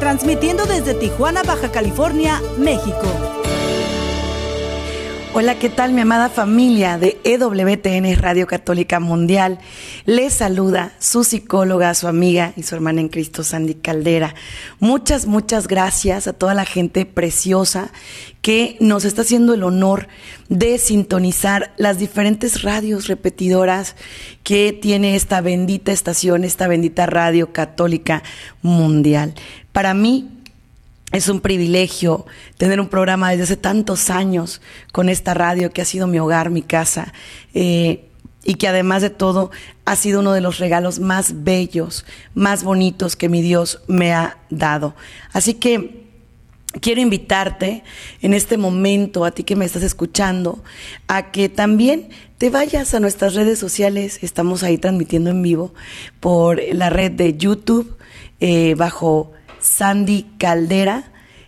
transmitiendo desde Tijuana, Baja California, México. Hola, ¿qué tal mi amada familia de EWTN Radio Católica Mundial? Les saluda su psicóloga, su amiga y su hermana en Cristo, Sandy Caldera. Muchas, muchas gracias a toda la gente preciosa que nos está haciendo el honor de sintonizar las diferentes radios repetidoras que tiene esta bendita estación, esta bendita radio católica mundial. Para mí, es un privilegio tener un programa desde hace tantos años con esta radio que ha sido mi hogar, mi casa, eh, y que además de todo ha sido uno de los regalos más bellos, más bonitos que mi Dios me ha dado. Así que quiero invitarte en este momento, a ti que me estás escuchando, a que también te vayas a nuestras redes sociales. Estamos ahí transmitiendo en vivo por la red de YouTube eh, bajo Sandy Caldera.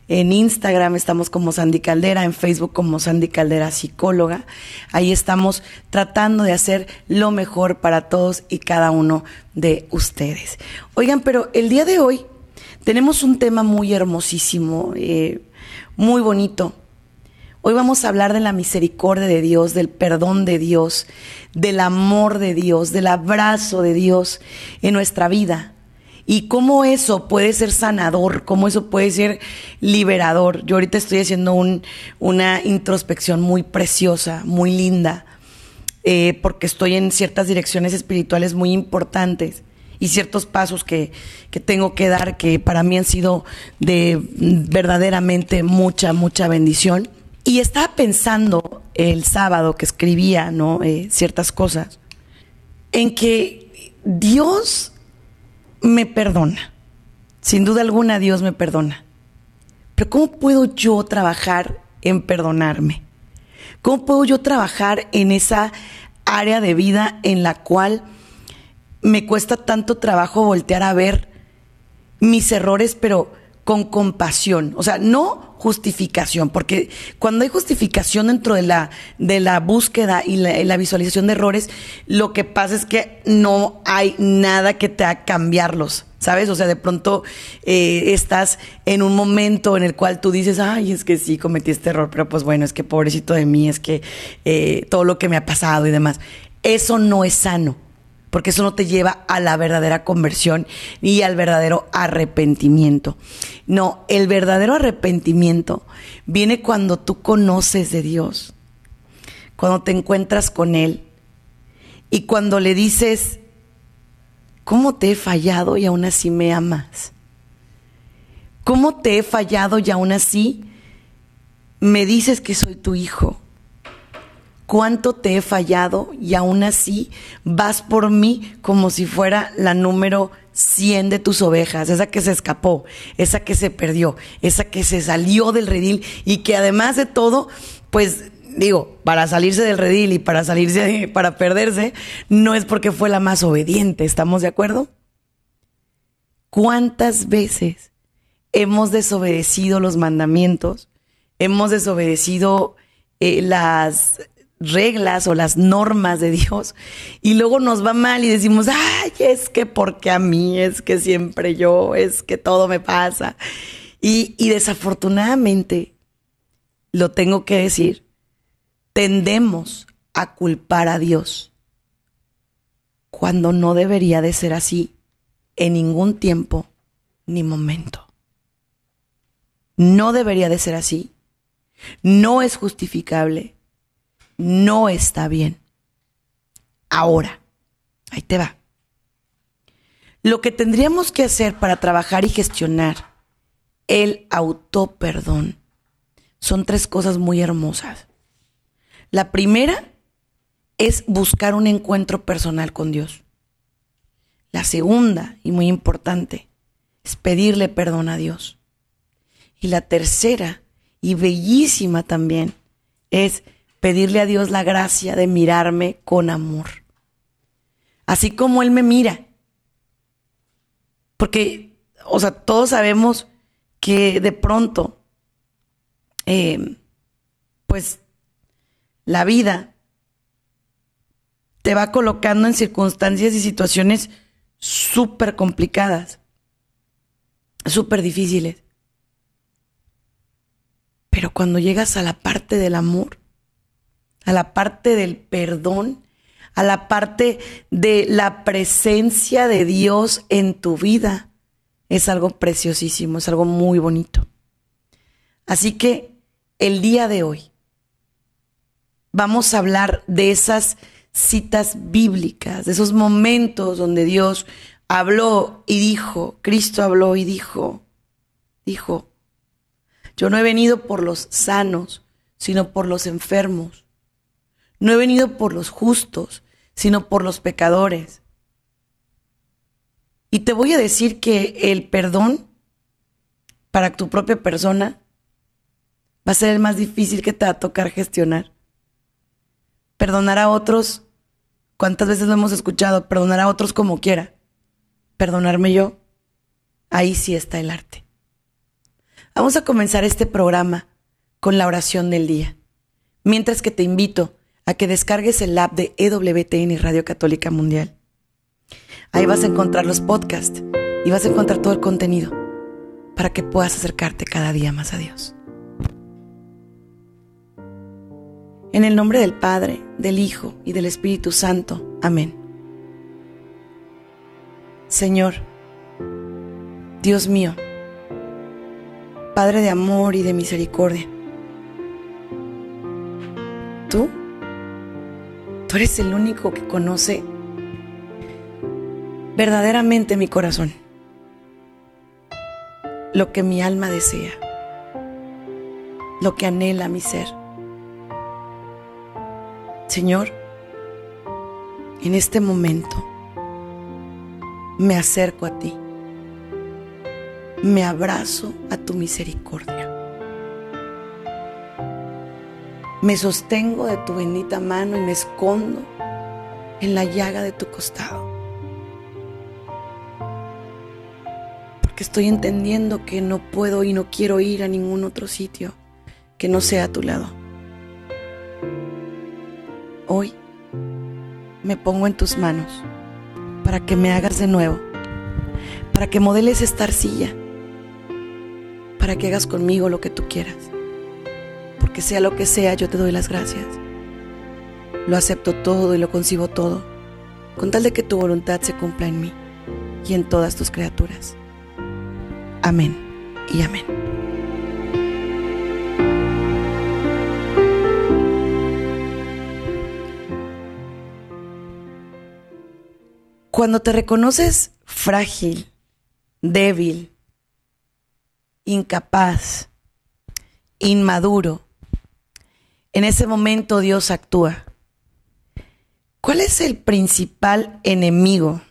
En Instagram estamos como Sandy Caldera, en Facebook como Sandy Caldera Psicóloga. Ahí estamos tratando de hacer lo mejor para todos y cada uno de ustedes. Oigan, pero el día de hoy tenemos un tema muy hermosísimo, eh, muy bonito. Hoy vamos a hablar de la misericordia de Dios, del perdón de Dios, del amor de Dios, del abrazo de Dios en nuestra vida y cómo eso puede ser sanador, cómo eso puede ser liberador. Yo ahorita estoy haciendo una introspección muy preciosa, muy linda, eh, porque estoy en ciertas direcciones espirituales muy importantes y ciertos pasos que, que, tengo que dar que para mí han sido de verdaderamente mucha, mucha bendición. Y estaba pensando el sábado que escribía ¿no? Eh, ciertas cosas, en que Dios me perdona. Sin duda alguna Dios me perdona. Pero ¿cómo puedo yo trabajar en perdonarme? ¿Cómo puedo yo trabajar en esa área de vida en la cual me cuesta tanto trabajo voltear a ver mis errores, pero con compasión? O sea, no justificación, porque cuando hay justificación dentro de la, de la búsqueda y la, visualización de errores, lo que pasa es que no hay nada que te haga cambiarlos. ¿Sabes? O sea, de pronto eh, estás en un momento en el cual tú dices, ay, es que sí, cometí este error, pero pues bueno, es que pobrecito de mí, es que eh, todo lo que me ha pasado y demás. Eso no es sano porque eso no te lleva a la verdadera conversión y al verdadero arrepentimiento. No, el verdadero arrepentimiento viene cuando tú conoces de Dios, cuando te encuentras con Él y cuando le dices, ¿cómo te he fallado y aún así me amas? ¿Cómo te he fallado y aún así me dices que soy tu hijo? Cuánto te he fallado y aún así vas por mí como si fuera la número 100 de tus ovejas, esa que se escapó, esa que se perdió, esa que se salió del redil y que además de todo, pues digo, para salirse del redil y para salirse, para perderse, no es porque fue la más obediente, ¿estamos de acuerdo? ¿Cuántas veces hemos desobedecido los mandamientos? Hemos desobedecido eh, las reglas o las normas de Dios y luego nos va mal y decimos, ay, es que porque a mí, es que siempre yo, es que todo me pasa. Y, y desafortunadamente, lo tengo que decir, tendemos a culpar a Dios cuando no debería de ser así en ningún tiempo ni momento. No debería de ser así. No es justificable no está bien. Ahora, ahí te va. Lo que tendríamos que hacer para trabajar y gestionar el autoperdón son tres cosas muy hermosas. La primera es buscar un encuentro personal con Dios. La segunda, y muy importante, es pedirle perdón a Dios. Y la tercera, y bellísima también, es pedirle a Dios la gracia de mirarme con amor. Así como Él me mira. Porque, o sea, todos sabemos que de pronto, eh, pues, la vida te va colocando en circunstancias y situaciones súper complicadas, súper difíciles. Pero cuando llegas a la parte del amor, a la parte del perdón, a la parte de la presencia de Dios en tu vida, es algo preciosísimo, es algo muy bonito. Así que el día de hoy vamos a hablar de esas citas bíblicas, de esos momentos donde Dios habló y dijo, Cristo habló y dijo, dijo, yo no he venido por los sanos, sino por los enfermos. No he venido por los justos, sino por los pecadores. Y te voy a decir que el perdón para tu propia persona va a ser el más difícil que te va a tocar gestionar. Perdonar a otros, ¿cuántas veces lo hemos escuchado? Perdonar a otros como quiera. Perdonarme yo, ahí sí está el arte. Vamos a comenzar este programa con la oración del día. Mientras que te invito a que descargues el app de EWTN Radio Católica Mundial. Ahí vas a encontrar los podcasts y vas a encontrar todo el contenido para que puedas acercarte cada día más a Dios. En el nombre del Padre, del Hijo y del Espíritu Santo. Amén. Señor, Dios mío, Padre de amor y de misericordia. Tú, tú eres el único que conoce verdaderamente mi corazón, lo que mi alma desea, lo que anhela mi ser. Señor, en este momento me acerco a ti me abrazo a tu misericordia. Me sostengo de tu bendita mano y me escondo en la llaga de tu costado. Porque estoy entendiendo que no puedo y no quiero ir a ningún otro sitio que no sea a tu lado. Hoy me pongo en tus manos para que me hagas de nuevo, para que modeles esta arcilla para que hagas conmigo lo que tú quieras. Porque sea lo que sea, yo te doy las gracias. Lo acepto todo y lo concibo todo, con tal de que tu voluntad se cumpla en mí y en todas tus criaturas. Amén y amén. Cuando te reconoces frágil, débil, incapaz, inmaduro. En ese momento Dios actúa. ¿Cuál es el principal enemigo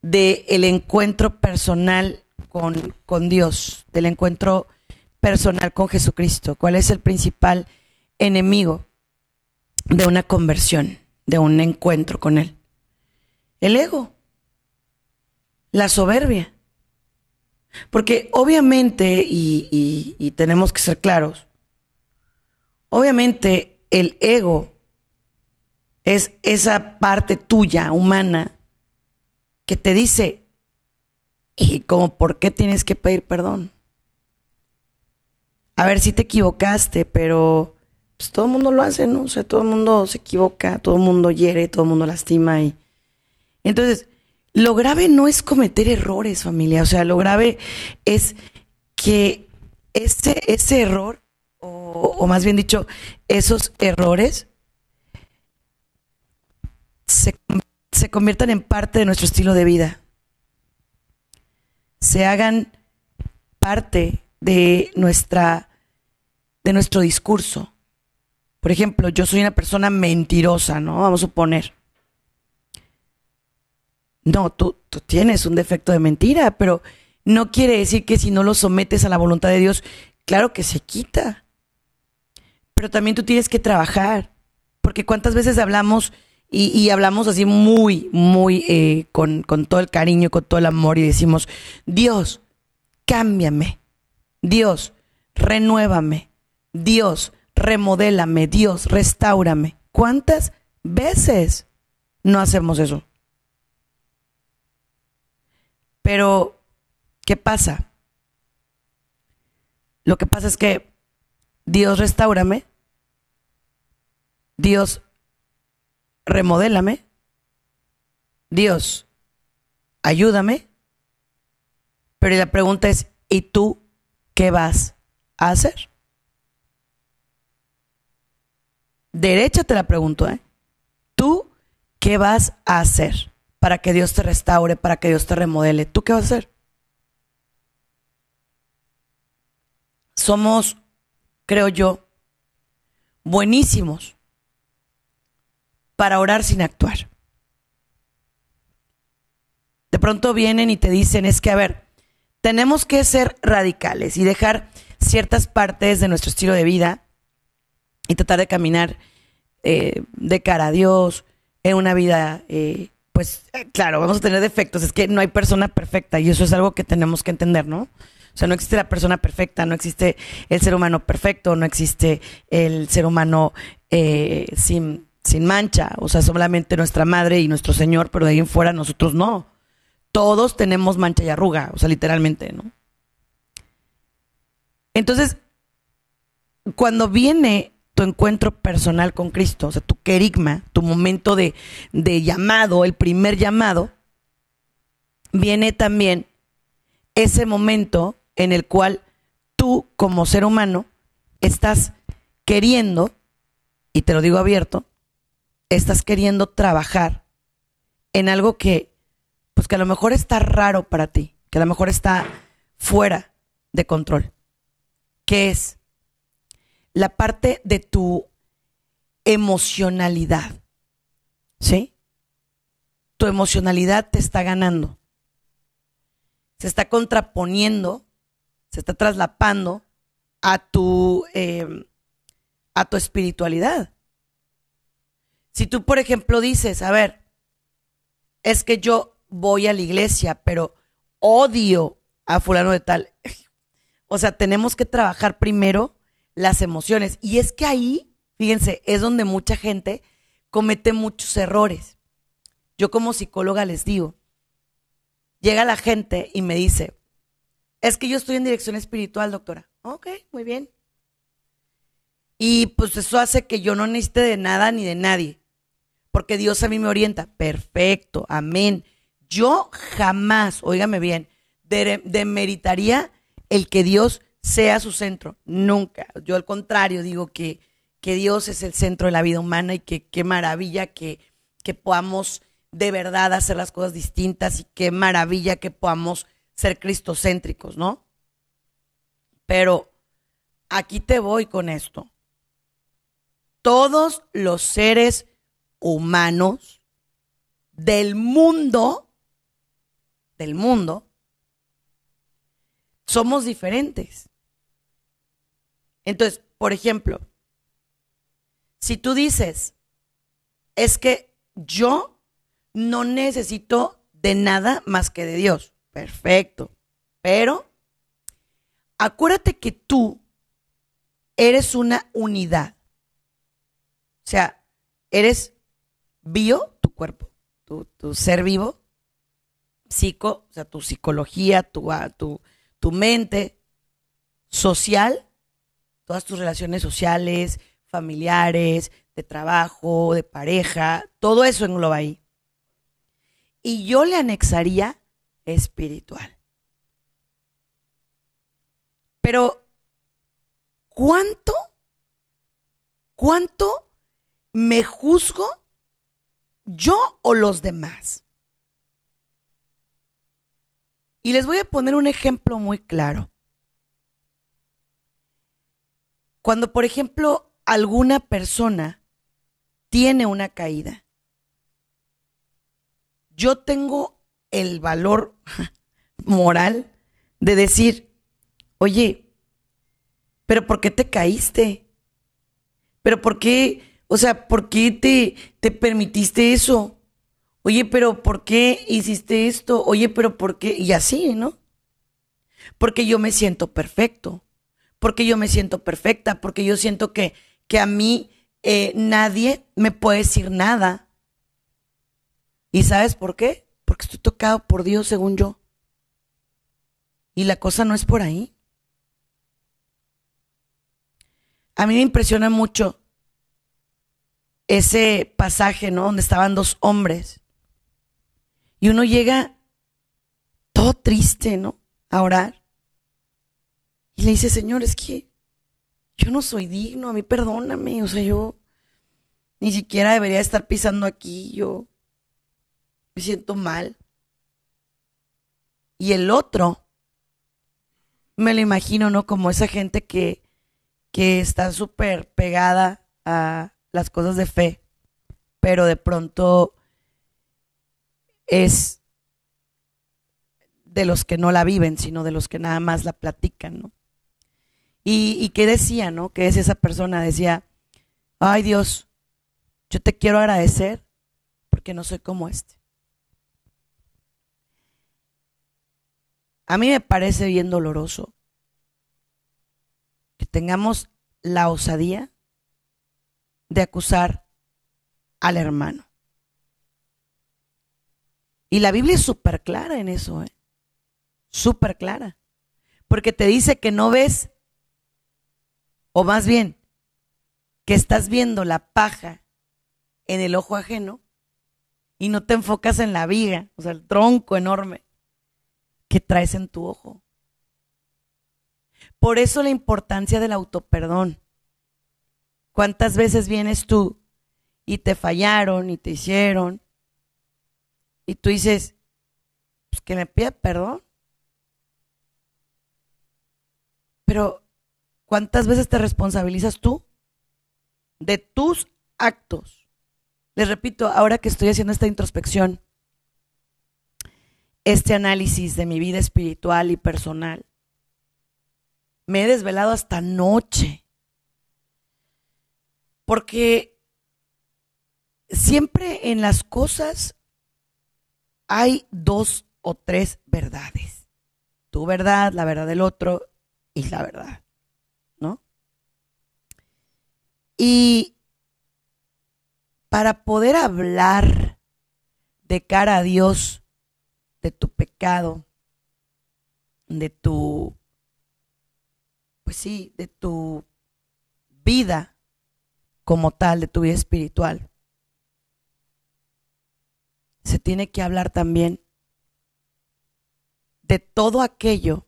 del encuentro personal con, con Dios, del encuentro personal con Jesucristo? ¿Cuál es el principal enemigo de una conversión, de un encuentro con Él? El ego, la soberbia. Porque obviamente, y, tenemos que ser claros, obviamente el ego es esa parte tuya, humana, que te dice, y como, ¿por qué tienes que pedir perdón? A ver si te equivocaste, pero pues, todo el mundo lo hace, ¿no? O sea, todo el mundo se equivoca, todo el mundo hiere, todo el mundo lastima y entonces lo grave no es cometer errores, familia. O sea, lo grave es que ese, ese error, o, más bien dicho, esos errores, se, se conviertan en parte de nuestro estilo de vida. Se hagan parte de nuestra de nuestro discurso. Por ejemplo, yo soy una persona mentirosa, ¿no? Vamos a suponer. No, tú, tú tienes un defecto de mentira, pero no quiere decir que si no lo sometes a la voluntad de Dios, claro que se quita. Pero también tú tienes que trabajar. Porque cuántas veces hablamos y, hablamos así muy, muy eh, con, todo el cariño, con todo el amor y decimos, Dios, cámbiame. Dios, renuévame. Dios, remodélame. Dios, restaurame. ¿Cuántas veces no hacemos eso? Pero, ¿qué pasa? Lo que pasa es que Dios restaurame, Dios remodélame, Dios ayúdame, pero la pregunta es, ¿y tú qué vas a hacer? Derecha te la pregunto, ¿eh? ¿Tú qué vas a hacer? para que Dios te restaure, para que Dios te remodele. ¿Tú qué vas a hacer? Somos, creo yo, buenísimos para orar sin actuar. De pronto vienen y te dicen, es que, a ver, tenemos que ser radicales y dejar ciertas partes de nuestro estilo de vida y tratar de caminar eh, de cara a Dios, en una vida eh, pues eh, claro, vamos a tener defectos. Es que no hay persona perfecta y eso es algo que tenemos que entender, ¿no? O sea, no existe la persona perfecta, no existe el ser humano perfecto, no existe el ser humano eh, sin, sin mancha. O sea, solamente nuestra madre y nuestro Señor, pero de ahí en fuera nosotros no. Todos tenemos mancha y arruga, o sea, literalmente, ¿no? Entonces, cuando viene tu encuentro personal con Cristo, o sea, tu querigma, tu momento de, de llamado, el primer llamado, viene también ese momento en el cual tú como ser humano estás queriendo, y te lo digo abierto, estás queriendo trabajar en algo que, pues que a lo mejor está raro para ti, que a lo mejor está fuera de control, que es la parte de tu emocionalidad. ¿Sí? Tu emocionalidad te está ganando. Se está contraponiendo, se está traslapando a tu, em, a tu espiritualidad. Si tú, por ejemplo, dices, a ver, es que yo voy a la iglesia, pero odio a fulano de tal. O sea, tenemos que trabajar primero las emociones. Y es que ahí, fíjense, es donde mucha gente comete muchos errores. Yo como psicóloga les digo, llega la gente y me dice, es que yo estoy en dirección espiritual, doctora. Ok, muy bien. Y pues eso hace que yo no necesite de nada ni de nadie, porque Dios a mí me orienta. Perfecto, amén. Yo jamás, óigame bien, demeritaría el que Dios sea su centro, nunca. Yo al contrario digo que, que Dios es el centro de la vida humana y que qué maravilla que, que podamos de verdad hacer las cosas distintas y qué maravilla que podamos ser cristocéntricos, ¿no? Pero aquí te voy con esto. Todos los seres humanos del mundo, del mundo, somos diferentes. Entonces, por ejemplo, si tú dices, es que yo no necesito de nada más que de Dios, perfecto, pero acuérdate que tú eres una unidad. O sea, eres bio, tu cuerpo, tu, ser vivo, psico, o sea, tu psicología, tu, tu, tu mente, social, todas tus relaciones sociales, familiares, de trabajo, de pareja, todo eso engloba ahí. Y yo le anexaría espiritual. Pero, ¿cuánto, cuánto me juzgo yo o los demás? Y les voy a poner un ejemplo muy claro. Cuando, por ejemplo, alguna persona tiene una caída, yo tengo el valor moral de decir, oye, pero ¿por qué te caíste? ¿Pero por qué, o sea, por qué te, te permitiste eso? Oye, pero ¿por qué hiciste esto? Oye, pero ¿por qué? Y así, ¿no? Porque yo me siento perfecto, porque yo me siento perfecta, porque yo siento que, que a mí eh, nadie me puede decir nada. ¿Y sabes por qué? Porque estoy tocado por Dios, según yo. Y la cosa no es por ahí. A mí me impresiona mucho ese pasaje, ¿no? Donde estaban dos hombres. Y uno llega todo triste, ¿no? A orar. Y le dice, Señor, es que yo no soy digno, a mí perdóname. O sea, yo ni siquiera debería estar pisando aquí. Yo me siento mal. Y el otro, me lo imagino, ¿no? Como esa gente que, que está súper pegada a las cosas de fe, pero de pronto es de los que no la viven, sino de los que nada más la platican, ¿no? Y, qué decía, ¿no? Que es esa persona, decía, ay Dios, yo te quiero agradecer porque no soy como este. A mí me parece bien doloroso que tengamos la osadía de acusar al hermano. Y la Biblia es súper clara en eso, ¿eh? Súper clara. Porque te dice que no ves, o más bien, que estás viendo la paja en el ojo ajeno y no te enfocas en la viga, o sea, el tronco enorme que traes en tu ojo. Por eso la importancia del autoperdón. ¿Cuántas veces vienes tú y te fallaron y te hicieron? Y tú dices, pues que me pida perdón. Pero, ¿cuántas veces te responsabilizas tú de tus actos? Les repito, ahora que estoy haciendo esta introspección, este análisis de mi vida espiritual y personal, me he desvelado hasta noche. Porque siempre en las cosas hay dos o tres verdades. Tu verdad, la verdad del otro y la verdad. ¿No? Y para poder hablar de cara a Dios de tu pecado, de tu, pues sí, de tu vida como tal, de tu vida espiritual. Se tiene que hablar también de todo aquello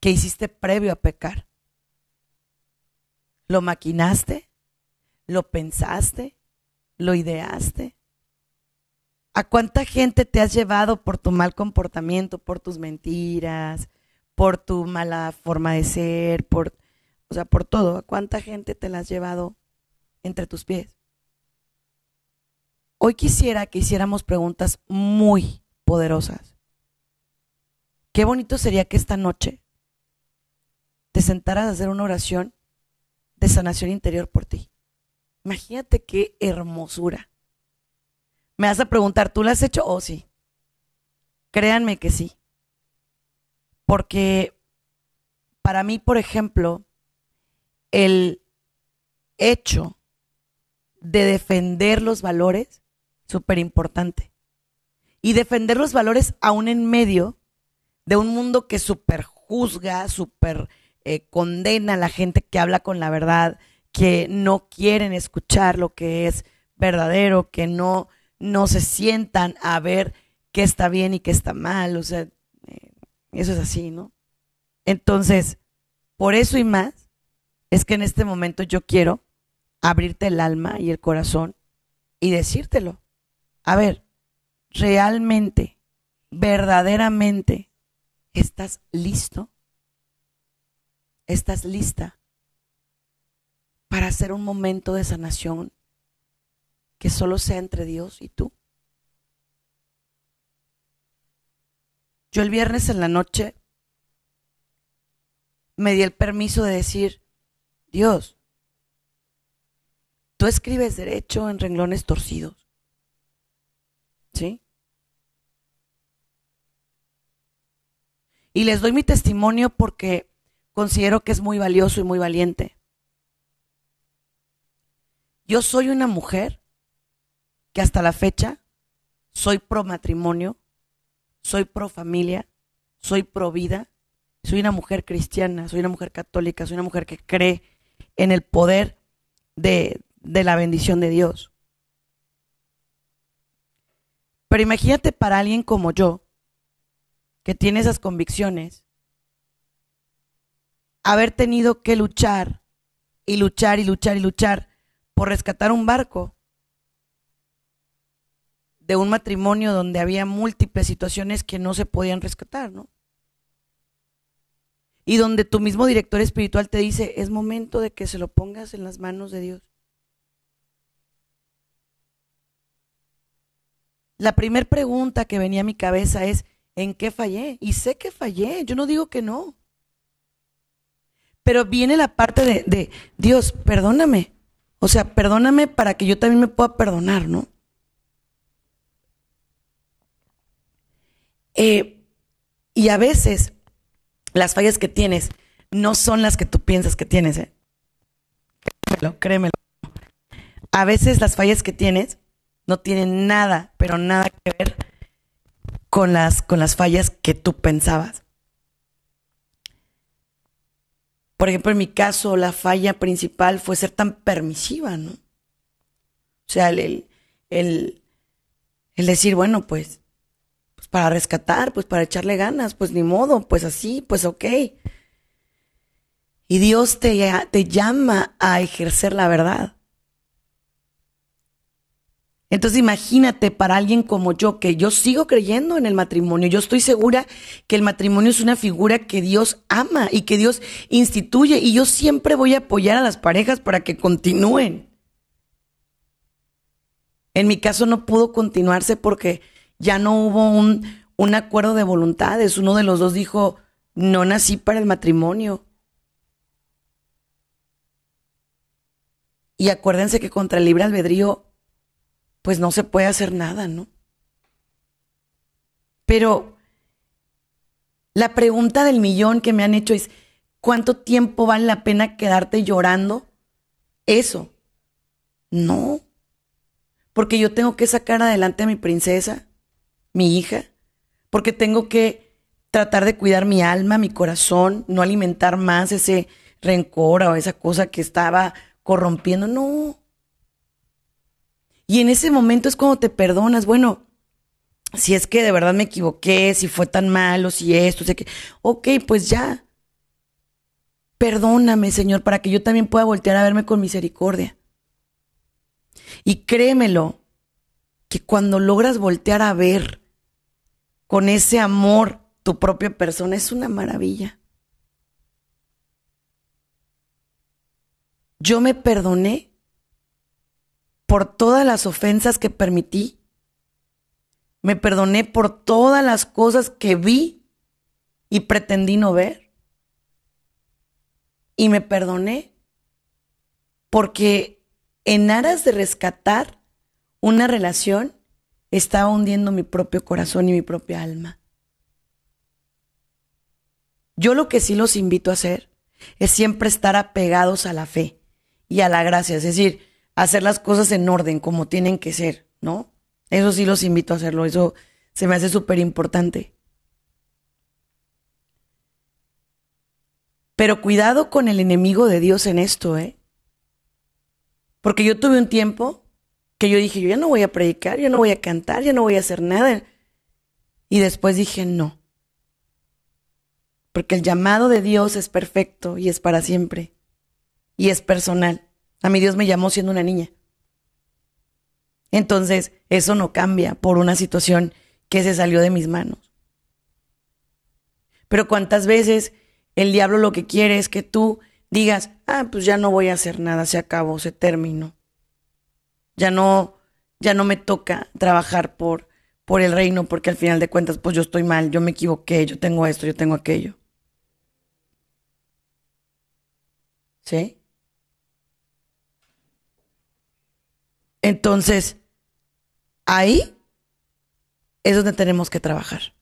que hiciste previo a pecar. ¿Lo maquinaste? ¿Lo pensaste? ¿Lo ideaste? ¿A cuánta gente te has llevado por tu mal comportamiento, por tus mentiras, por tu mala forma de ser, por, o sea, por todo? ¿A cuánta gente te la has llevado entre tus pies? Hoy quisiera que hiciéramos preguntas muy poderosas. Qué bonito sería que esta noche te sentaras a hacer una oración de sanación interior por ti. Imagínate qué hermosura. Me vas a preguntar, ¿tú lo has hecho? Oh, sí. Créanme que sí. Porque para mí, por ejemplo, el hecho de defender los valores, súper importante. Y defender los valores aún en medio de un mundo que súper juzga, súper eh, condena a la gente que habla con la verdad, que no quieren escuchar lo que es verdadero, que no no se sientan a ver qué está bien y qué está mal. O sea, eh, eso es así, ¿no? Entonces, por eso y más, es que en este momento yo quiero abrirte el alma y el corazón y decírtelo. A ver, realmente, verdaderamente, ¿estás listo? ¿Estás lista para hacer un momento de sanación que solo sea entre Dios y tú. Yo el viernes en la noche me di el permiso de decir, Dios, tú escribes derecho en renglones torcidos. ¿Sí? Y les doy mi testimonio porque considero que es muy valioso y muy valiente. Yo soy una mujer hasta la fecha soy pro matrimonio, soy pro familia, soy pro vida, soy una mujer cristiana, soy una mujer católica, soy una mujer que cree en el poder de, de la bendición de Dios. Pero imagínate para alguien como yo, que tiene esas convicciones, haber tenido que luchar y luchar y luchar y luchar por rescatar un barco de un matrimonio donde había múltiples situaciones que no se podían rescatar, ¿no? Y donde tu mismo director espiritual te dice, es momento de que se lo pongas en las manos de Dios. La primera pregunta que venía a mi cabeza es, ¿en qué fallé? Y sé que fallé, yo no digo que no. Pero viene la parte de, de Dios, perdóname. O sea, perdóname para que yo también me pueda perdonar, ¿no? Eh, y a veces las fallas que tienes no son las que tú piensas que tienes. ¿eh? Créemelo, créemelo. A veces las fallas que tienes no tienen nada, pero nada que ver con las, con las fallas que tú pensabas. Por ejemplo, en mi caso, la falla principal fue ser tan permisiva, ¿no? O sea, el, el, el decir, bueno, pues para rescatar, pues para echarle ganas, pues ni modo, pues así, pues ok. Y Dios te, te llama a ejercer la verdad. Entonces imagínate para alguien como yo, que yo sigo creyendo en el matrimonio, yo estoy segura que el matrimonio es una figura que Dios ama y que Dios instituye y yo siempre voy a apoyar a las parejas para que continúen. En mi caso no pudo continuarse porque ya no hubo un, un acuerdo de voluntades. Uno de los dos dijo, no nací para el matrimonio. Y acuérdense que contra el libre albedrío, pues no se puede hacer nada, ¿no? Pero la pregunta del millón que me han hecho es, ¿cuánto tiempo vale la pena quedarte llorando? Eso. No. Porque yo tengo que sacar adelante a mi princesa mi hija, porque tengo que tratar de cuidar mi alma, mi corazón, no alimentar más ese rencor o esa cosa que estaba corrompiendo, no. Y en ese momento es cuando te perdonas, bueno, si es que de verdad me equivoqué, si fue tan malo, si esto, sé que, ok, pues ya. Perdóname, Señor, para que yo también pueda voltear a verme con misericordia. Y créemelo, que cuando logras voltear a ver con ese amor tu propia persona es una maravilla. Yo me perdoné por todas las ofensas que permití. Me perdoné por todas las cosas que vi y pretendí no ver. Y me perdoné porque en aras de rescatar una relación estaba hundiendo mi propio corazón y mi propia alma. Yo lo que sí los invito a hacer es siempre estar apegados a la fe y a la gracia, es decir, hacer las cosas en orden como tienen que ser, ¿no? Eso sí los invito a hacerlo, eso se me hace súper importante. Pero cuidado con el enemigo de Dios en esto, ¿eh? Porque yo tuve un tiempo que yo dije, yo ya no voy a predicar, ya no voy a cantar, ya no voy a hacer nada. Y después dije, no. Porque el llamado de Dios es perfecto y es para siempre. Y es personal. A mí Dios me llamó siendo una niña. Entonces, eso no cambia por una situación que se salió de mis manos. Pero cuántas veces el diablo lo que quiere es que tú digas, ah, pues ya no voy a hacer nada, se acabó, se terminó ya no, ya no me toca trabajar por, por el reino, porque al final de cuentas, pues yo estoy mal, yo me equivoqué, yo tengo esto, yo tengo aquello. ¿Sí? Entonces, ahí es donde tenemos que trabajar.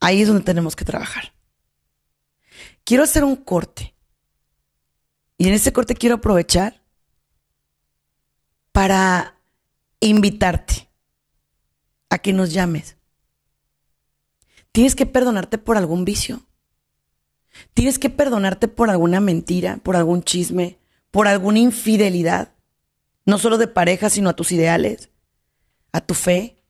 Ahí es donde tenemos que trabajar. Quiero hacer un corte. Y en ese corte quiero aprovechar para invitarte a que nos llames. Tienes que perdonarte por algún vicio. Tienes que perdonarte por alguna mentira, por algún chisme, por alguna infidelidad. No solo de pareja, sino a tus ideales, a tu fe.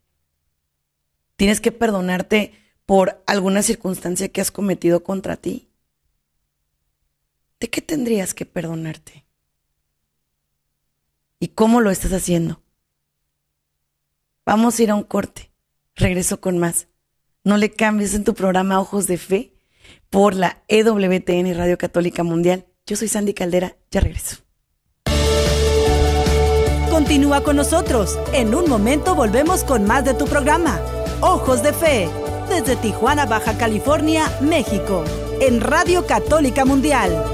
Tienes que perdonarte por alguna circunstancia que has cometido contra ti. ¿De qué tendrías que perdonarte? ¿Y cómo lo estás haciendo? Vamos a ir a un corte. Regreso con más. No le cambies en tu programa Ojos de Fe por la EWTN Radio Católica Mundial. Yo soy Sandy Caldera. Ya regreso. Continúa con nosotros. En un momento volvemos con más de tu programa. Ojos de Fe desde Tijuana, Baja California, México, en Radio Católica Mundial.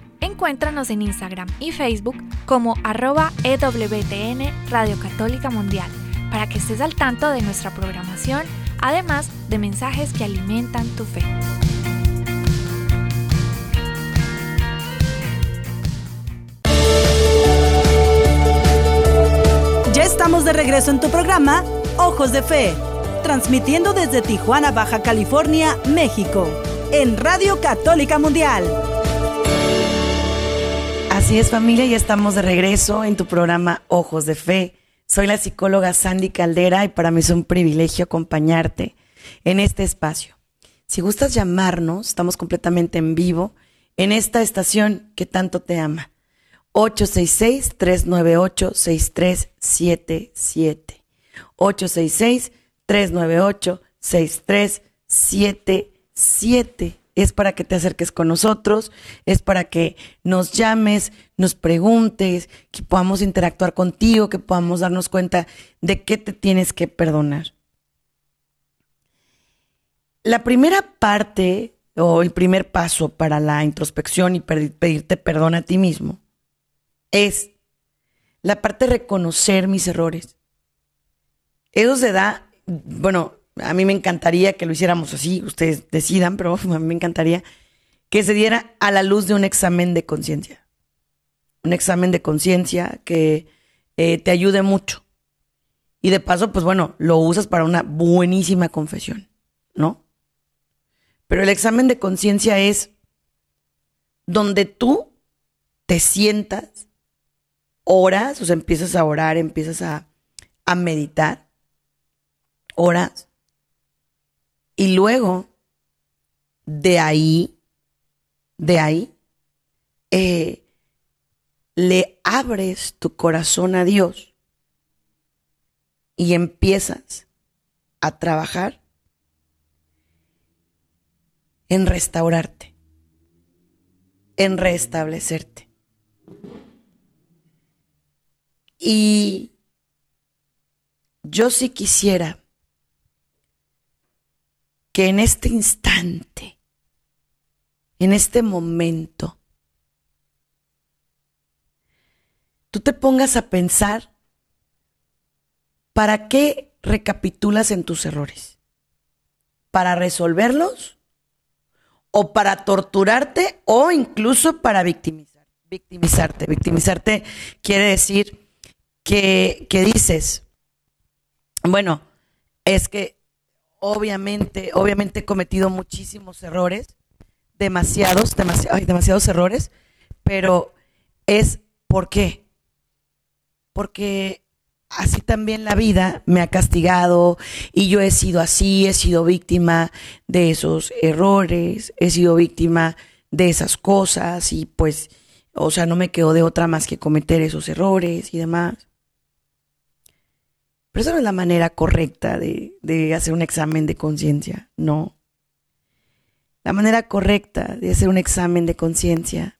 Encuéntranos en Instagram y Facebook como arroba EWTN Radio Católica Mundial para que estés al tanto de nuestra programación, además de mensajes que alimentan tu fe. Ya estamos de regreso en tu programa Ojos de Fe, transmitiendo desde Tijuana, Baja California, México, en Radio Católica Mundial. Así es familia, ya estamos de regreso en tu programa Ojos de Fe. Soy la psicóloga Sandy Caldera y para mí es un privilegio acompañarte en este espacio. Si gustas llamarnos, estamos completamente en vivo en esta estación que tanto te ama. 866-398-6377. 866-398-6377. Es para que te acerques con nosotros, es para que nos llames, nos preguntes, que podamos interactuar contigo, que podamos darnos cuenta de qué te tienes que perdonar. La primera parte o el primer paso para la introspección y pedirte perdón a ti mismo es la parte de reconocer mis errores. Eso se da, bueno, a mí me encantaría que lo hiciéramos así, ustedes decidan, pero a mí me encantaría que se diera a la luz de un examen de conciencia. Un examen de conciencia que eh, te ayude mucho. Y de paso, pues bueno, lo usas para una buenísima confesión, ¿no? Pero el examen de conciencia es donde tú te sientas, oras, o sea, empiezas a orar, empiezas a, a meditar, oras, y luego de ahí, de ahí, eh, le abres tu corazón a Dios y empiezas a trabajar en restaurarte, en restablecerte. Y yo sí quisiera en este instante, en este momento, tú te pongas a pensar para qué recapitulas en tus errores. ¿Para resolverlos? ¿O para torturarte? ¿O incluso para victimizar, victimizarte? Victimizarte quiere decir que, que dices, bueno, es que obviamente, obviamente he cometido muchísimos errores, demasiados, demasiados, demasiados errores, pero es ¿por qué? porque así también la vida me ha castigado y yo he sido así, he sido víctima de esos errores, he sido víctima de esas cosas y pues, o sea, no me quedo de otra más que cometer esos errores y demás. Pero esa no es la manera correcta de, de hacer un examen de conciencia, no. La manera correcta de hacer un examen de conciencia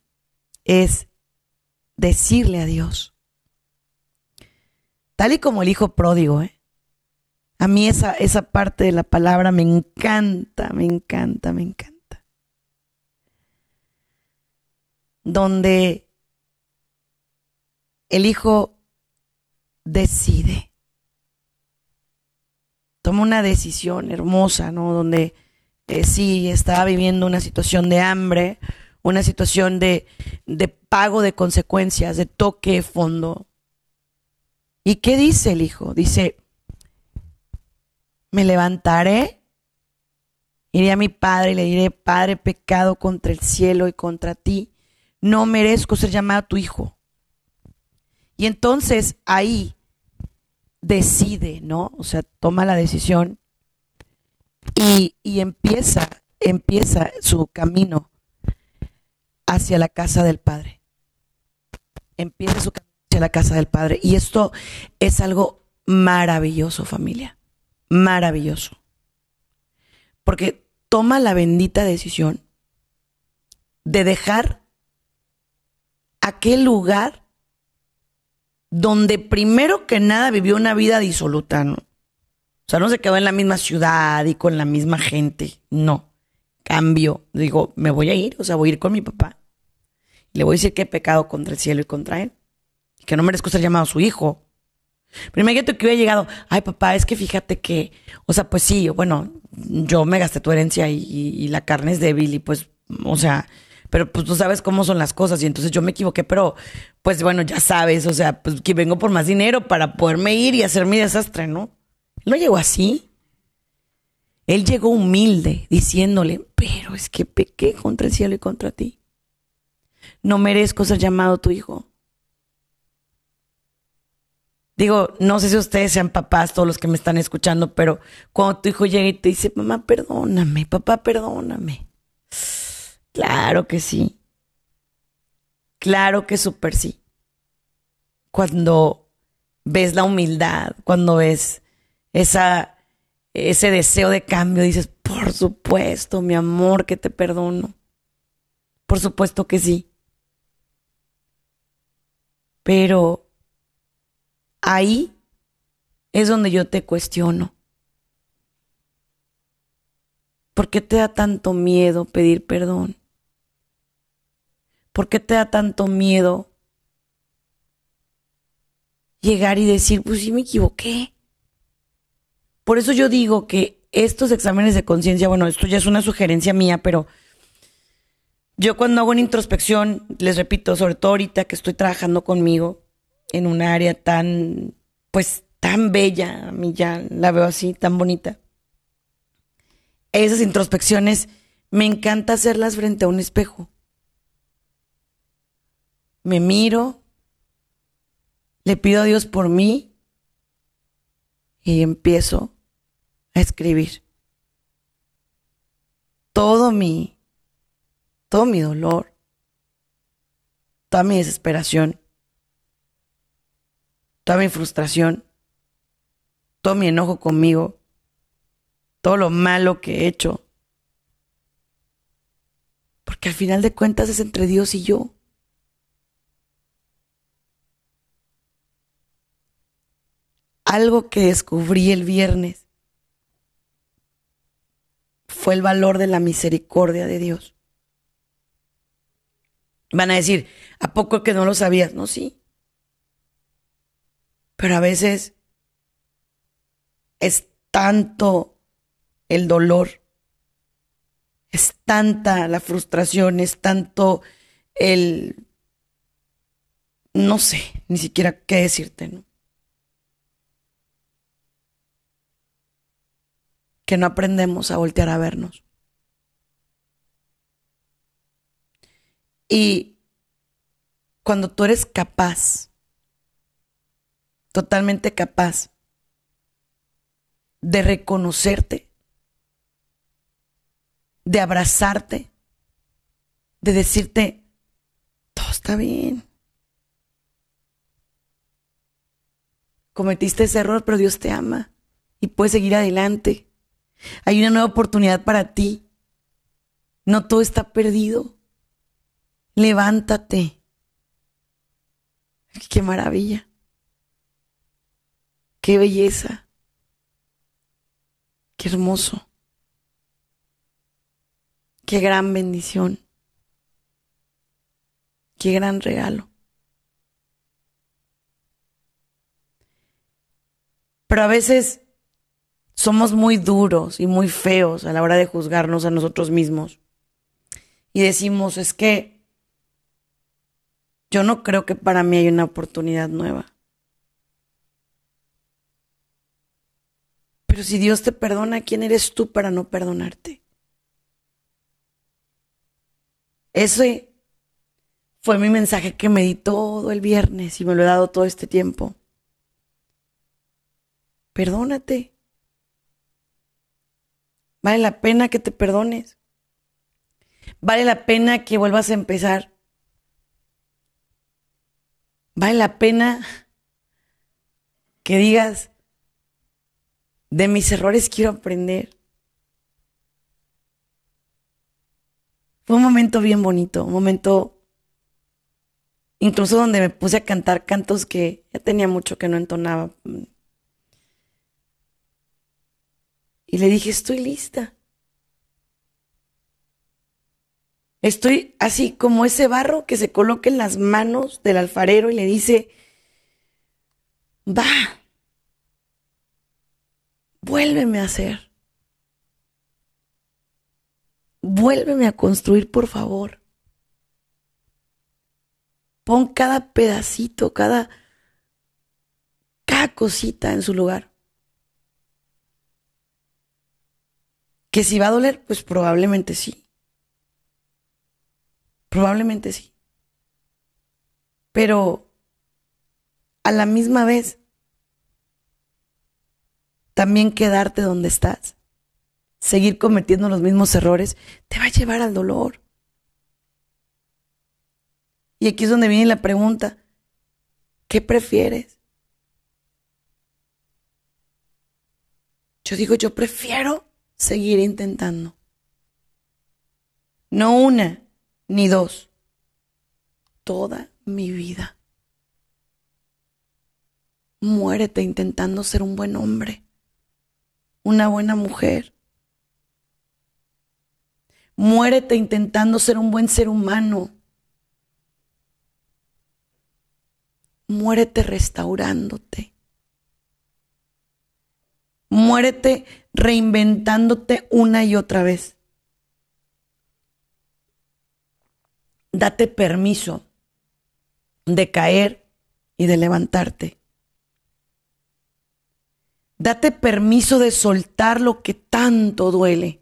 es decirle a Dios, Tal y como el hijo pródigo, ¿eh? A mí esa, esa parte de la palabra me encanta, me encanta, me encanta. Donde el hijo decide. Toma una decisión hermosa, ¿no? Donde eh, sí estaba viviendo una situación de hambre, una situación de, de pago de consecuencias, de toque fondo, ¿Y qué dice el hijo? Dice, me levantaré, iré a mi padre y le diré, Padre, pecado contra el cielo y contra ti, no merezco ser llamado tu hijo. Y entonces ahí decide, ¿no? O sea, toma la decisión y, y empieza, empieza su camino hacia la casa del Padre. Empieza su camino la casa del Padre. Y esto es algo maravilloso, familia. Maravilloso. Porque toma la bendita decisión de dejar aquel lugar donde primero que nada vivió una vida disoluta, ¿no? O sea, no se quedó en la misma ciudad y con la misma gente, no. Cambio, digo, me voy a ir, o sea, voy a ir con mi papá. Le voy a decir que he pecado contra el cielo y contra él que no merezco ser llamado su hijo. Pero imagínate que hubiera llegado, ay papá, es que fíjate que, o sea, pues sí, bueno, yo me gasté tu herencia y, la carne es débil y pues, o sea, pero pues tú sabes cómo son las cosas y entonces yo me equivoqué, pero pues bueno, ya sabes, o sea, pues que vengo por más dinero para poderme ir y hacer mi desastre, ¿no? no llegó así. Él llegó humilde, diciéndole, pero es que pequé contra el cielo y contra ti. No merezco ser llamado tu hijo. Digo, no sé si ustedes sean papás, todos los que me están escuchando, pero cuando tu hijo llega y te dice, mamá, perdóname, papá, perdóname. Claro que sí. Claro que súper sí. Cuando ves la humildad, cuando ves esa, ese deseo de cambio, dices, por supuesto, mi amor, que te perdono. Por supuesto que sí. Pero ahí es donde yo te cuestiono. ¿Por qué te da tanto miedo pedir perdón? ¿Por qué te da tanto miedo llegar y decir, pues sí me equivoqué? Por eso yo digo que estos exámenes de conciencia, bueno, esto ya es una sugerencia mía, pero yo cuando hago una introspección, les repito, sobre todo ahorita que estoy trabajando conmigo, en un área tan, pues, tan bella, a mí ya la veo así, tan bonita. Esas introspecciones me encanta hacerlas frente a un espejo. Me miro, le pido a Dios por mí y empiezo a escribir. Todo mi, todo mi dolor, toda mi desesperación, toda mi frustración, todo mi enojo conmigo, todo lo malo que he hecho. Porque al final de cuentas es entre Dios y yo. Algo que descubrí el viernes fue el valor de la misericordia de Dios. Van a decir, ¿a poco que no lo sabías? No, sí. Pero a veces es tanto el dolor, es tanta la frustración, es tanto el... no sé, ni siquiera qué decirte, ¿no? Que no aprendemos a voltear a vernos. Y cuando tú eres capaz, totalmente capaz de reconocerte, de abrazarte, de decirte, todo está bien. Cometiste ese error, pero Dios te ama y puedes seguir adelante. Hay una nueva oportunidad para ti. No todo está perdido. Levántate. Qué maravilla. Qué belleza. Qué hermoso. Qué gran bendición. Qué gran regalo. Pero a veces somos muy duros y muy feos a la hora de juzgarnos a nosotros mismos. Y decimos, es que yo no creo que para mí hay una oportunidad nueva. Pero si Dios te perdona, ¿quién eres tú para no perdonarte? Ese fue mi mensaje que me di todo el viernes y me lo he dado todo este tiempo. Perdónate. Vale la pena que te perdones. Vale la pena que vuelvas a empezar. Vale la pena que digas, de mis errores quiero aprender. Fue un momento bien bonito, un momento incluso donde me puse a cantar cantos que ya tenía mucho que no entonaba. Y le dije, estoy lista. Estoy así como ese barro que se coloca en las manos del alfarero y le dice, va, vuélveme a hacer. Vuélveme a construir, por favor. Pon cada pedacito, cada, cada cosita en su lugar. Que si va a doler, pues probablemente sí. Probablemente sí. Pero a la misma vez también quedarte donde estás, seguir cometiendo los mismos errores, te va a llevar al dolor. Y aquí es donde viene la pregunta, ¿qué prefieres? Yo digo, yo prefiero seguir intentando. No una ni dos. Toda mi vida. Muérete intentando ser un buen hombre una buena mujer. Muérete intentando ser un buen ser humano. Muérete restaurándote. Muérete reinventándote una y otra vez. Date permiso de caer y de levantarte. Date permiso de soltar lo que tanto duele.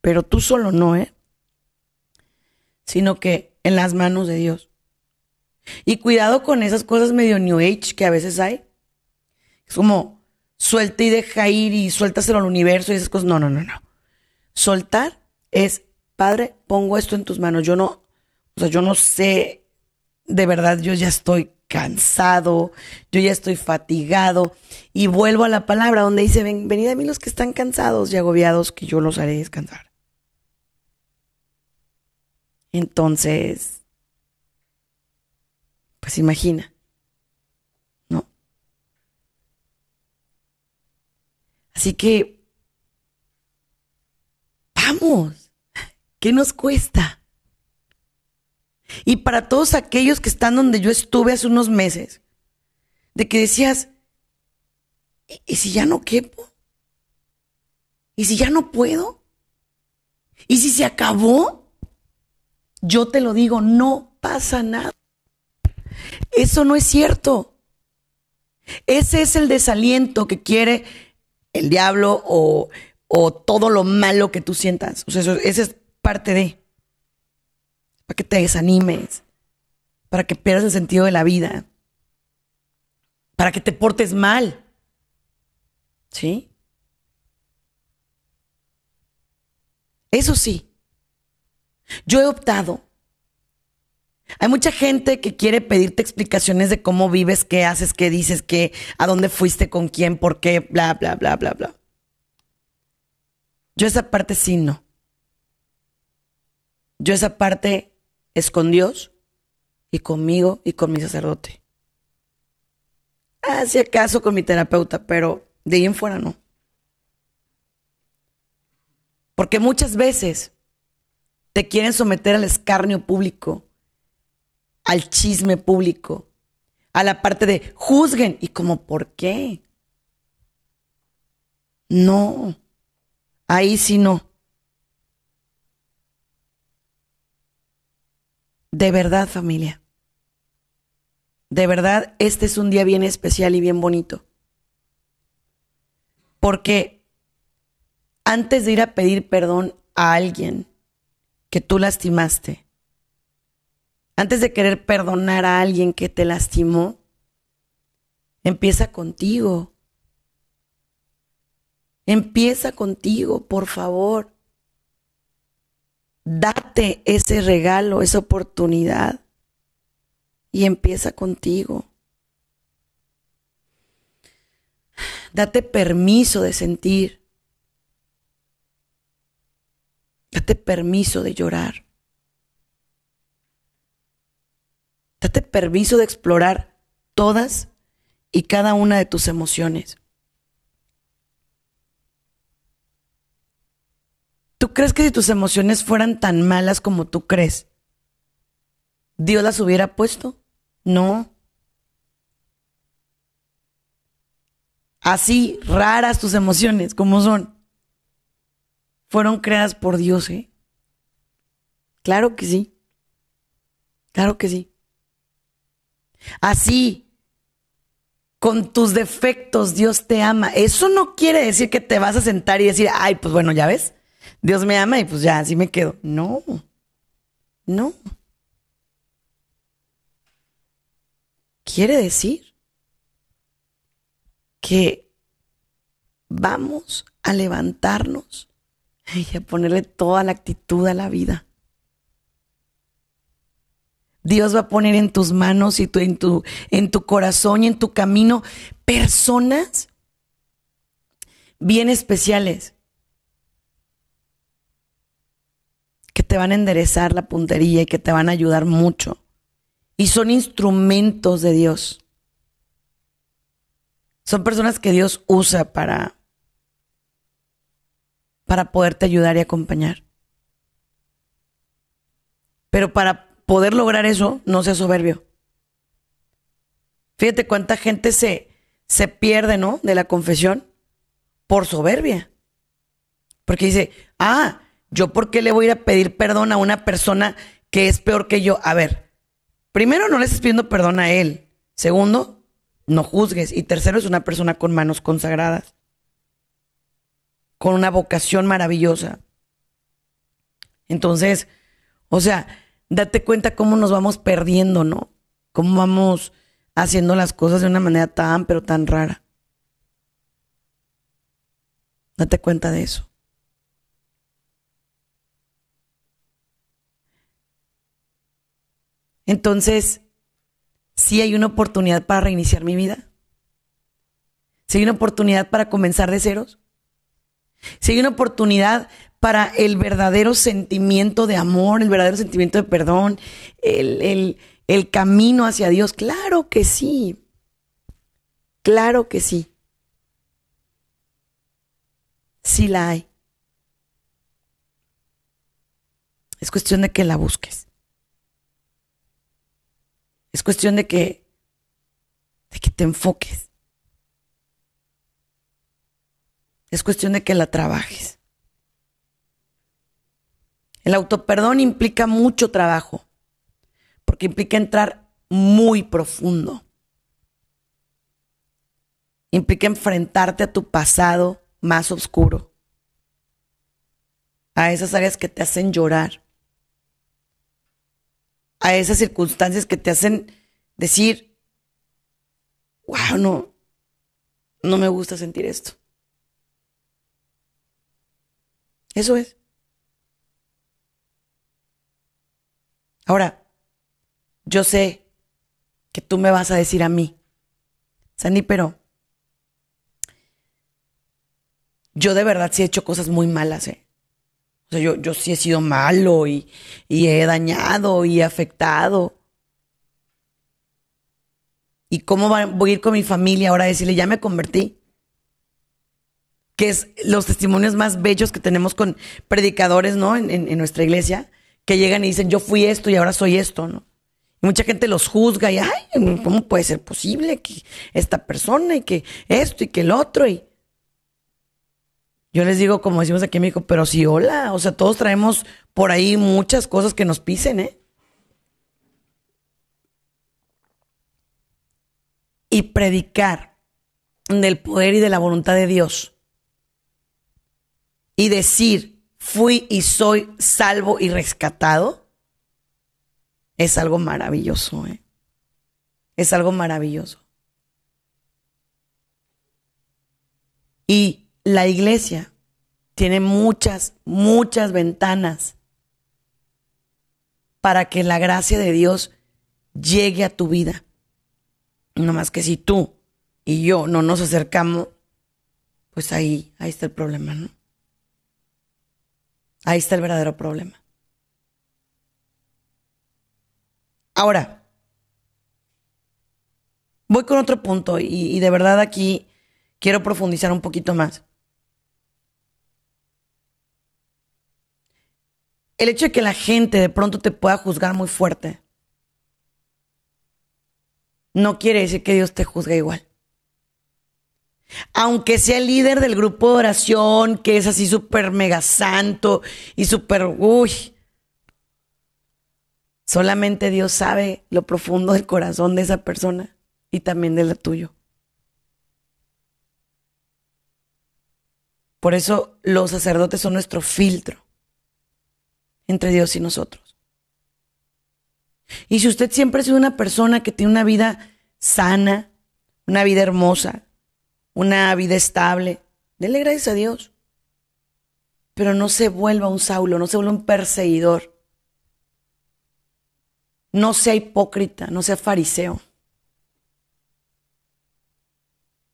Pero tú solo no, ¿eh? Sino que en las manos de Dios. Y cuidado con esas cosas medio New Age que a veces hay. Es como suelta y deja ir y suéltaselo al universo y esas cosas. No, no, no, no. Soltar es, Padre, pongo esto en tus manos. Yo no, o sea, yo no sé de verdad yo ya estoy cansado, yo ya estoy fatigado y vuelvo a la palabra donde dice, ven, venid a mí los que están cansados y agobiados, que yo los haré descansar. Entonces, pues imagina, ¿no? Así que, vamos, ¿qué nos cuesta? Y para todos aquellos que están donde yo estuve hace unos meses, de que decías, ¿y si ya no quepo? ¿Y si ya no puedo? ¿Y si se acabó? Yo te lo digo, no pasa nada. Eso no es cierto. Ese es el desaliento que quiere el diablo o, o todo lo malo que tú sientas. O sea, eso, esa es parte de para que te desanimes, para que pierdas el sentido de la vida, para que te portes mal. ¿Sí? Eso sí, yo he optado. Hay mucha gente que quiere pedirte explicaciones de cómo vives, qué haces, qué dices, qué, a dónde fuiste, con quién, por qué, bla, bla, bla, bla, bla. Yo esa parte sí no. Yo esa parte es con Dios y conmigo y con mi sacerdote. Ah, si acaso con mi terapeuta, pero de ahí en fuera no. Porque muchas veces te quieren someter al escarnio público, al chisme público, a la parte de juzguen. ¿Y como por qué? No, ahí sí no. De verdad, familia. De verdad, este es un día bien especial y bien bonito. Porque antes de ir a pedir perdón a alguien que tú lastimaste, antes de querer perdonar a alguien que te lastimó, empieza contigo. Empieza contigo, por favor. Date ese regalo, esa oportunidad y empieza contigo. Date permiso de sentir. Date permiso de llorar. Date permiso de explorar todas y cada una de tus emociones. ¿Tú crees que si tus emociones fueran tan malas como tú crees, Dios las hubiera puesto? No. Así raras tus emociones como son, fueron creadas por Dios, ¿eh? Claro que sí. Claro que sí. Así, con tus defectos, Dios te ama. Eso no quiere decir que te vas a sentar y decir, ay, pues bueno, ya ves, Dios me ama y pues ya, así me quedo. No, no. Quiere decir que vamos a levantarnos y a ponerle toda la actitud a la vida. Dios va a poner en tus manos y en, tu, en tu corazón y en tu camino personas bien especiales que te van a enderezar la puntería y que te van a ayudar mucho. Y son instrumentos de Dios. Son personas que Dios usa para, para poderte ayudar y acompañar. Pero para poder lograr eso, no seas soberbio. Fíjate cuánta gente se, se pierde, ¿no? De la confesión por soberbia. Porque dice, ah, ¿Yo por qué le voy a ir a pedir perdón a una persona que es peor que yo? A ver, primero no le estás pidiendo perdón a él. Segundo, no juzgues. Y tercero, es una persona con manos consagradas. Con una vocación maravillosa. Entonces, o sea, date cuenta cómo nos vamos perdiendo, ¿no? Cómo vamos haciendo las cosas de una manera tan, pero tan rara. Date cuenta de eso. Entonces, sí hay una oportunidad para reiniciar mi vida. Si hay una oportunidad para comenzar de ceros. Si hay una oportunidad para el verdadero sentimiento de amor, el verdadero sentimiento de perdón, el, el camino hacia Dios. Claro que sí. Claro que sí. Sí la hay. Es cuestión de que la busques. Es cuestión de que, de que te enfoques. Es cuestión de que la trabajes. El autoperdón implica mucho trabajo, porque implica entrar muy profundo. Implica enfrentarte a tu pasado más oscuro, a esas áreas que te hacen llorar, a esas circunstancias que te hacen decir, wow, no, no me gusta sentir esto. Eso es. Ahora, yo sé que tú me vas a decir a mí, Sandy, pero yo de verdad sí he hecho cosas muy malas, ¿eh? O sea, yo, yo sí he sido malo y, y he dañado y he afectado. ¿Y cómo voy a ir con mi familia ahora a decirle, ya me convertí? Que es los testimonios más bellos que tenemos con predicadores, ¿no? En, en, nuestra iglesia, que llegan y dicen, yo fui esto y ahora soy esto, ¿no? Y mucha gente los juzga y, ay, ¿cómo puede ser posible que esta persona y que esto y que el otro? Y yo les digo, como decimos aquí en México, pero sí, hola, o sea, todos traemos por ahí muchas cosas que nos pisen, ¿eh? Y predicar del poder y de la voluntad de Dios. Y decir, fui y soy salvo y rescatado, es algo maravilloso, ¿eh? Es algo maravilloso. Y la iglesia tiene muchas, muchas ventanas para que la gracia de Dios llegue a tu vida. No más que si tú y yo no nos acercamos, pues ahí, ahí está el problema, ¿no? Ahí está el verdadero problema. Ahora, voy con otro punto y, de verdad aquí quiero profundizar un poquito más. el hecho de que la gente de pronto te pueda juzgar muy fuerte no quiere decir que Dios te juzgue igual. Aunque sea el líder del grupo de oración, que es así súper mega santo y súper, uy, solamente Dios sabe lo profundo del corazón de esa persona y también de la tuyo. Por eso los sacerdotes son nuestro filtro entre Dios y nosotros. Y si usted siempre ha sido una persona que tiene una vida sana, una vida hermosa, una vida estable, dele gracias a Dios. Pero no se vuelva un Saulo, no se vuelva un perseguidor. No sea hipócrita, no sea fariseo.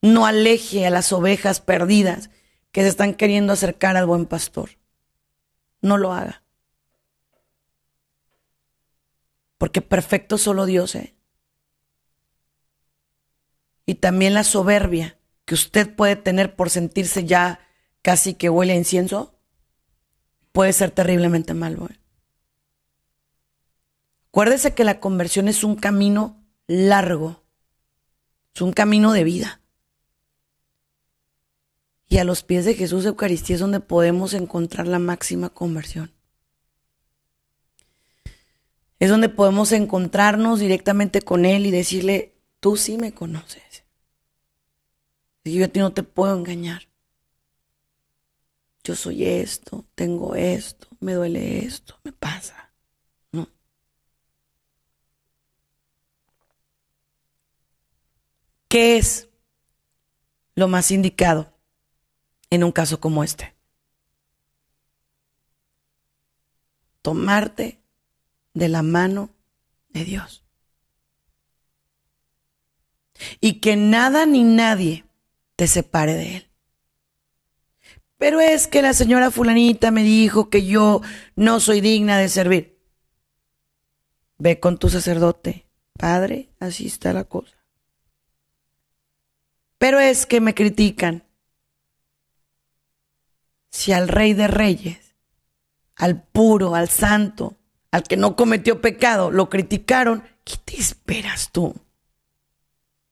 No aleje a las ovejas perdidas que se están queriendo acercar al buen pastor. No lo haga. Porque perfecto solo Dios, ¿eh? Y también la soberbia que usted puede tener por sentirse ya casi que huele a incienso, puede ser terriblemente malo. ¿eh? Acuérdese que la conversión es un camino largo, es un camino de vida. Y a los pies de Jesús Eucaristía es donde podemos encontrar la máxima conversión es donde podemos encontrarnos directamente con Él y decirle, tú sí me conoces. Yo a ti no te puedo engañar. Yo soy esto, tengo esto, me duele esto, me pasa. ¿No? ¿Qué es lo más indicado en un caso como este? Tomarte de la mano de Dios. y que nada ni nadie te separe de Él. Pero es que la señora fulanita me dijo que yo no soy digna de servir. Ve con tu sacerdote, padre, así está la cosa. Pero es que me critican. Si al rey de reyes, al puro, al santo, al que no cometió pecado, lo criticaron, ¿qué te esperas tú?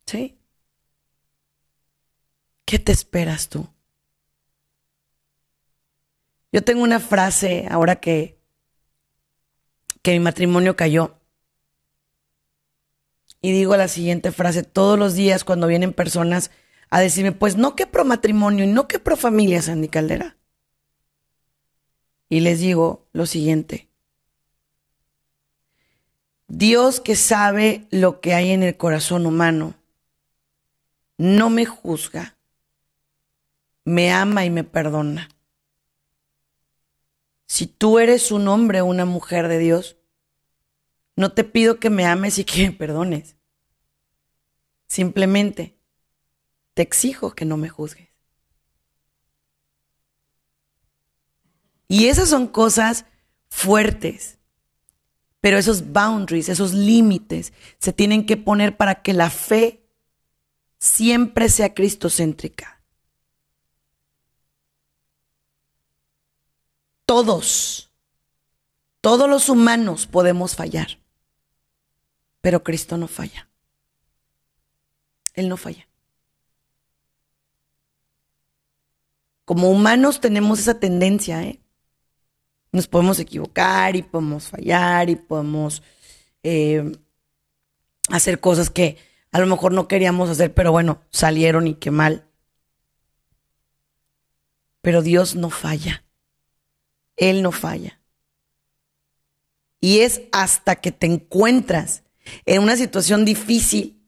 ¿Sí? ¿Qué te esperas tú? Yo tengo una frase ahora que, que mi matrimonio cayó. Y digo la siguiente frase todos los días cuando vienen personas a decirme, pues no que pro matrimonio y no que pro familia, Sandy Caldera. Y les digo lo siguiente. Dios que sabe lo que hay en el corazón humano, no me juzga, me ama y me perdona. Si tú eres un hombre o una mujer de Dios, no te pido que me ames y que me perdones. Simplemente te exijo que no me juzgues. Y esas son cosas fuertes. Pero esos boundaries, esos límites, se tienen que poner para que la fe siempre sea cristocéntrica. Todos, todos los humanos podemos fallar, pero Cristo no falla. Él no falla. Como humanos tenemos esa tendencia, ¿eh? Nos podemos equivocar y podemos fallar y podemos eh, hacer cosas que a lo mejor no queríamos hacer, pero bueno, salieron y qué mal. Pero Dios no falla. Él no falla. Y es hasta que te encuentras en una situación difícil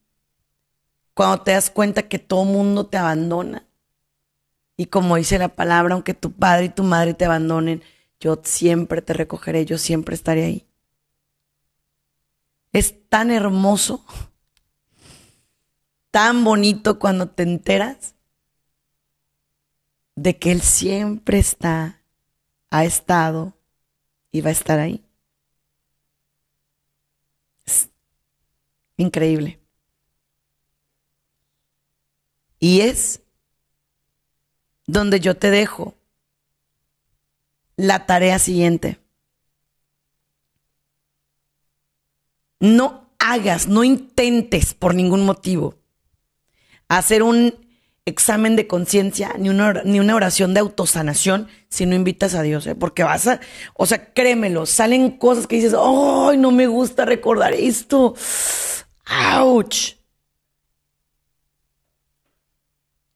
cuando te das cuenta que todo mundo te abandona. Y como dice la palabra, aunque tu padre y tu madre te abandonen, yo siempre te recogeré, yo siempre estaré ahí. Es tan hermoso, tan bonito cuando te enteras de que Él siempre está, ha estado y va a estar ahí. Es increíble. Y es donde yo te dejo la tarea siguiente. No hagas, no intentes por ningún motivo hacer un examen de conciencia ni una, ni una oración de autosanación si no invitas a Dios, ¿eh? porque vas a, o sea, créemelo, salen cosas que dices, ¡ay, no me gusta recordar esto! ¡Auch!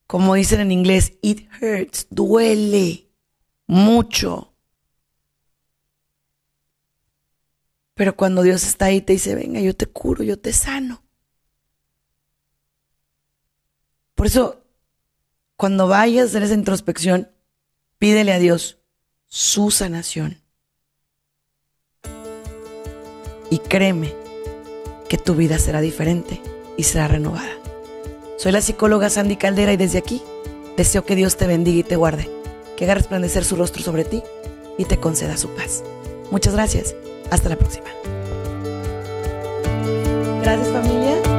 Como dicen en inglés, it hurts, duele mucho. Pero cuando Dios está ahí, te dice, venga, yo te curo, yo te sano. Por eso, cuando vayas a hacer esa introspección, pídele a Dios su sanación. Y créeme que tu vida será diferente y será renovada. Soy la psicóloga Sandy Caldera y desde aquí deseo que Dios te bendiga y te guarde, que haga resplandecer su rostro sobre ti y te conceda su paz. Muchas gracias. Hasta la próxima. Gracias familia.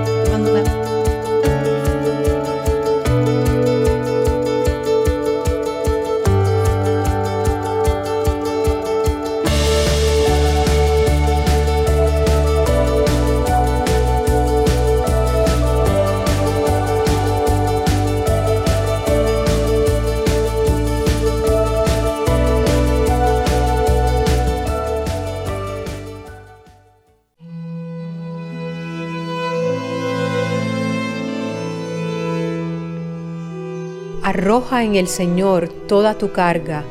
Arroja en el Señor toda tu carga,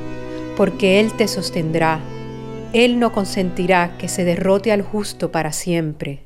porque Él te sostendrá. Él no consentirá que se derrote al justo para siempre.